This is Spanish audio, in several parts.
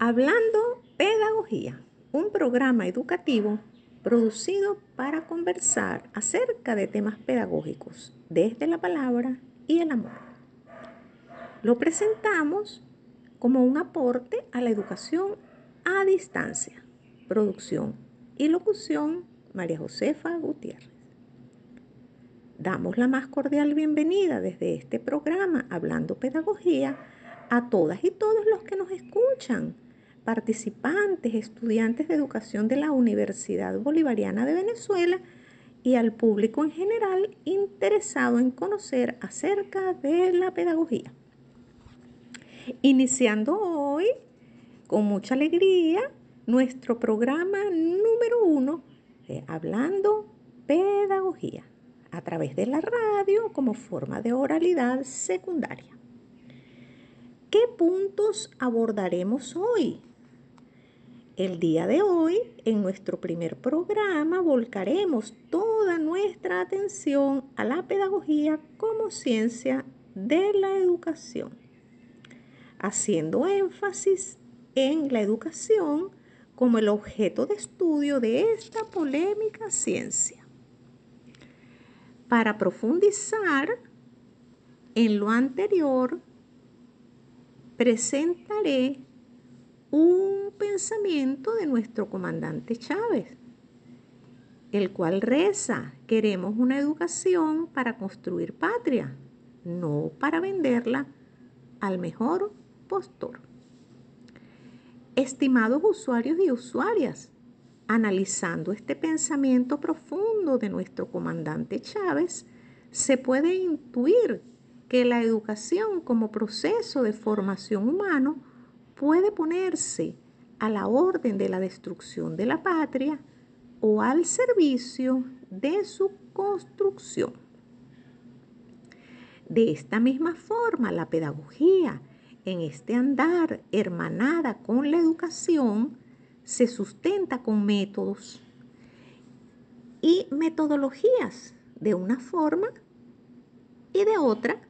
Hablando Pedagogía, un programa educativo producido para conversar acerca de temas pedagógicos desde la palabra y el amor. Lo presentamos como un aporte a la educación a distancia. Producción y locución María Josefa Gutiérrez. Damos la más cordial bienvenida desde este programa Hablando Pedagogía a todas y todos los que nos escuchan, participantes, estudiantes de educación de la Universidad Bolivariana de Venezuela y al público en general interesado en conocer acerca de la pedagogía. Iniciando hoy con mucha alegría nuestro programa número uno de Hablando Pedagogía a través de la radio como forma de oralidad secundaria. ¿Qué puntos abordaremos hoy? El día de hoy, en nuestro primer programa, volcaremos toda nuestra atención a la pedagogía como ciencia de la educación, haciendo énfasis en la educación como el objeto de estudio de esta polémica ciencia. Para profundizar en lo anterior, presentaré un pensamiento de nuestro comandante Chávez, el cual reza, queremos una educación para construir patria, no para venderla al mejor postor. Estimados usuarios y usuarias, Analizando este pensamiento profundo de nuestro comandante Chávez, se puede intuir que la educación como proceso de formación humano puede ponerse a la orden de la destrucción de la patria o al servicio de su construcción. De esta misma forma, la pedagogía, en este andar hermanada con la educación, se sustenta con métodos y metodologías de una forma y de otra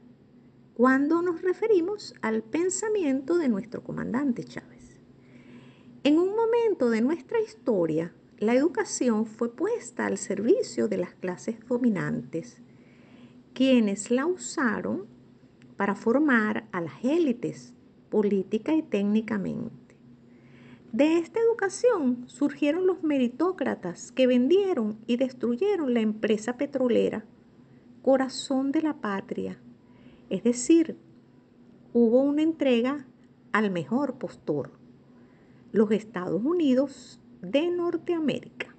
cuando nos referimos al pensamiento de nuestro comandante Chávez. En un momento de nuestra historia, la educación fue puesta al servicio de las clases dominantes, quienes la usaron para formar a las élites política y técnicamente. De esta educación surgieron los meritócratas que vendieron y destruyeron la empresa petrolera, corazón de la patria. Es decir, hubo una entrega al mejor postor, los Estados Unidos de Norteamérica.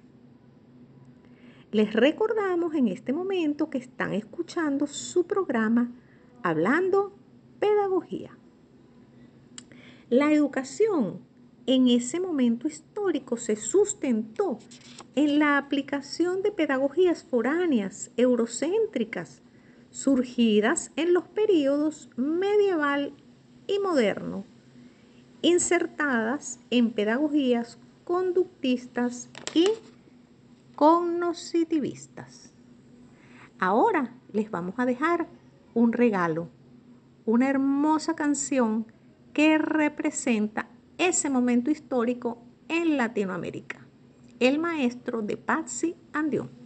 Les recordamos en este momento que están escuchando su programa Hablando Pedagogía. La educación en ese momento histórico se sustentó en la aplicación de pedagogías foráneas, eurocéntricas, surgidas en los periodos medieval y moderno, insertadas en pedagogías conductistas y cognoscitivistas. Ahora les vamos a dejar un regalo, una hermosa canción que representa ese momento histórico en Latinoamérica. El maestro de Patsy Andión.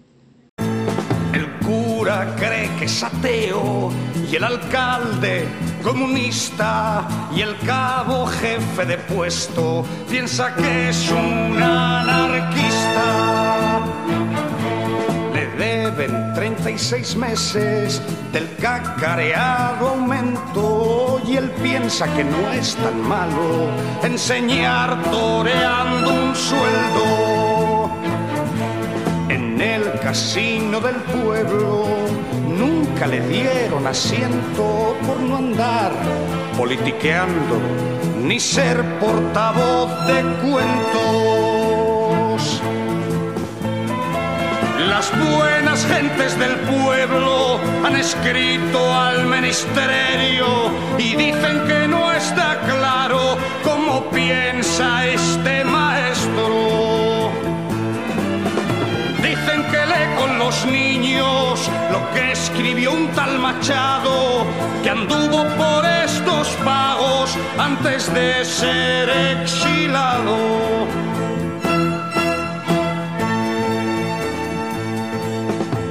Cree que es ateo y el alcalde comunista y el cabo jefe de puesto piensa que es un anarquista. Le deben 36 meses del cacareado aumento y él piensa que no es tan malo enseñar toreando un sueldo. En el casino del pueblo nunca le dieron asiento por no andar politiqueando ni ser portavoz de cuentos. Las buenas gentes del pueblo han escrito al ministerio y dicen que no está claro cómo piensa este maestro. Dicen que lee con los niños escribió un tal Machado que anduvo por estos pagos antes de ser exilado.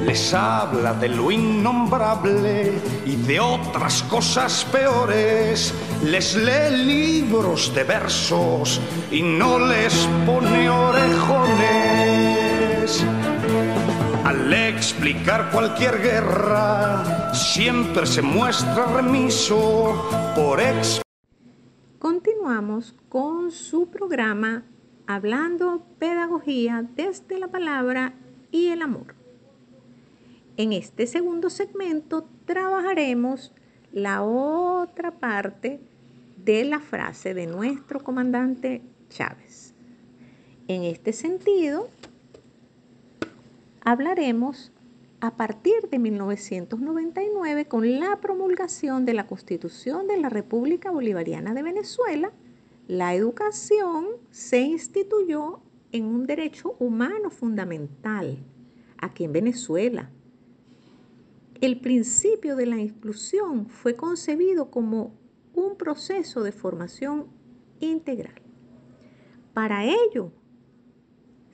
Les habla de lo innombrable y de otras cosas peores. Les lee libros de versos y no les pone orejones. Al explicar cualquier guerra, siempre se muestra remiso por ex. Continuamos con su programa Hablando Pedagogía desde la Palabra y el Amor. En este segundo segmento trabajaremos la otra parte de la frase de nuestro comandante Chávez. En este sentido, hablaremos a partir de 1999 con la promulgación de la Constitución de la República Bolivariana de Venezuela, la educación se instituyó en un derecho humano fundamental aquí en Venezuela el principio de la inclusión fue concebido como un proceso de formación integral. Para ello,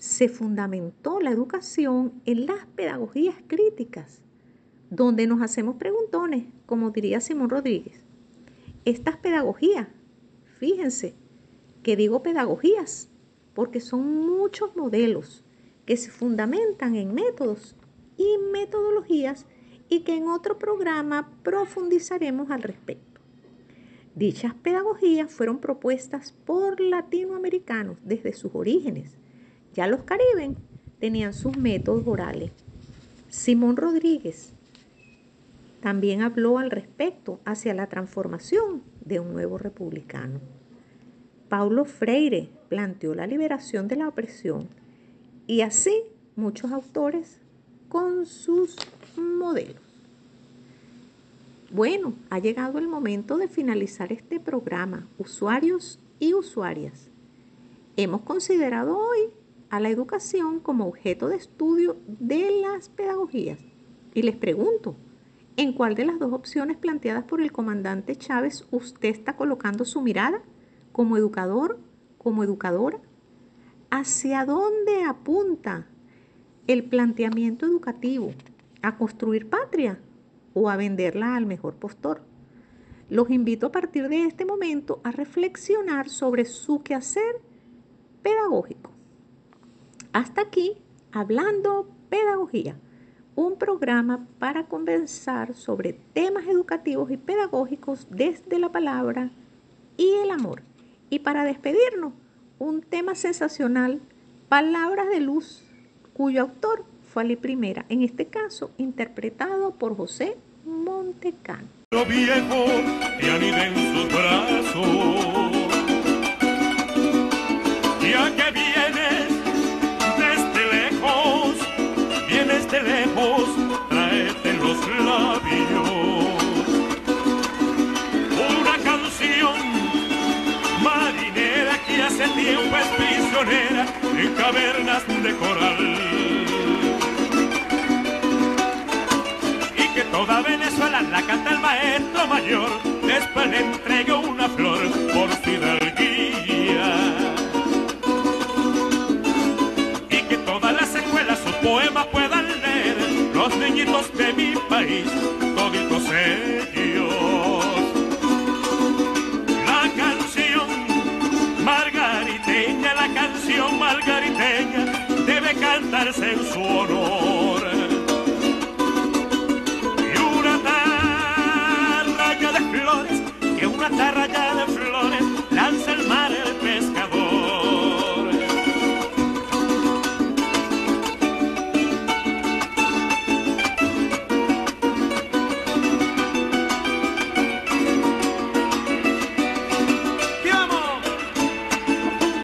se fundamentó la educación en las pedagogías críticas, donde nos hacemos preguntones, como diría Simón Rodríguez. Estas pedagogías, fíjense que digo pedagogías, porque son muchos modelos que se fundamentan en métodos y metodologías y que en otro programa profundizaremos al respecto. Dichas pedagogías fueron propuestas por latinoamericanos desde sus orígenes. Ya los caribes tenían sus métodos orales. Simón Rodríguez también habló al respecto hacia la transformación de un nuevo republicano. Paulo Freire planteó la liberación de la opresión y así muchos autores con sus modelos. Bueno, ha llegado el momento de finalizar este programa, usuarios y usuarias. Hemos considerado hoy a la educación como objeto de estudio de las pedagogías. Y les pregunto, ¿en cuál de las dos opciones planteadas por el comandante Chávez usted está colocando su mirada? ¿Como educador? ¿Como educadora? ¿Hacia dónde apunta el planteamiento educativo? a construir patria o a venderla al mejor postor. Los invito a partir de este momento a reflexionar sobre su quehacer pedagógico. Hasta aquí, hablando pedagogía, un programa para conversar sobre temas educativos y pedagógicos desde la palabra y el amor. Y para despedirnos, un tema sensacional, palabras de luz, cuyo autor fue Ali Primera, en este caso interpretado por José Montecano. Lo viejo. Lejos, tráete los labios. Una canción marinera que hace tiempo es prisionera en cavernas de coral. Toda Venezuela la canta el maestro mayor, después le entrego una flor por fidalguía. Y que poemas puedan los niñitos de mi país, toditos ellos. La canción margariteña, la canción margariteña, debe cantarse en su honor.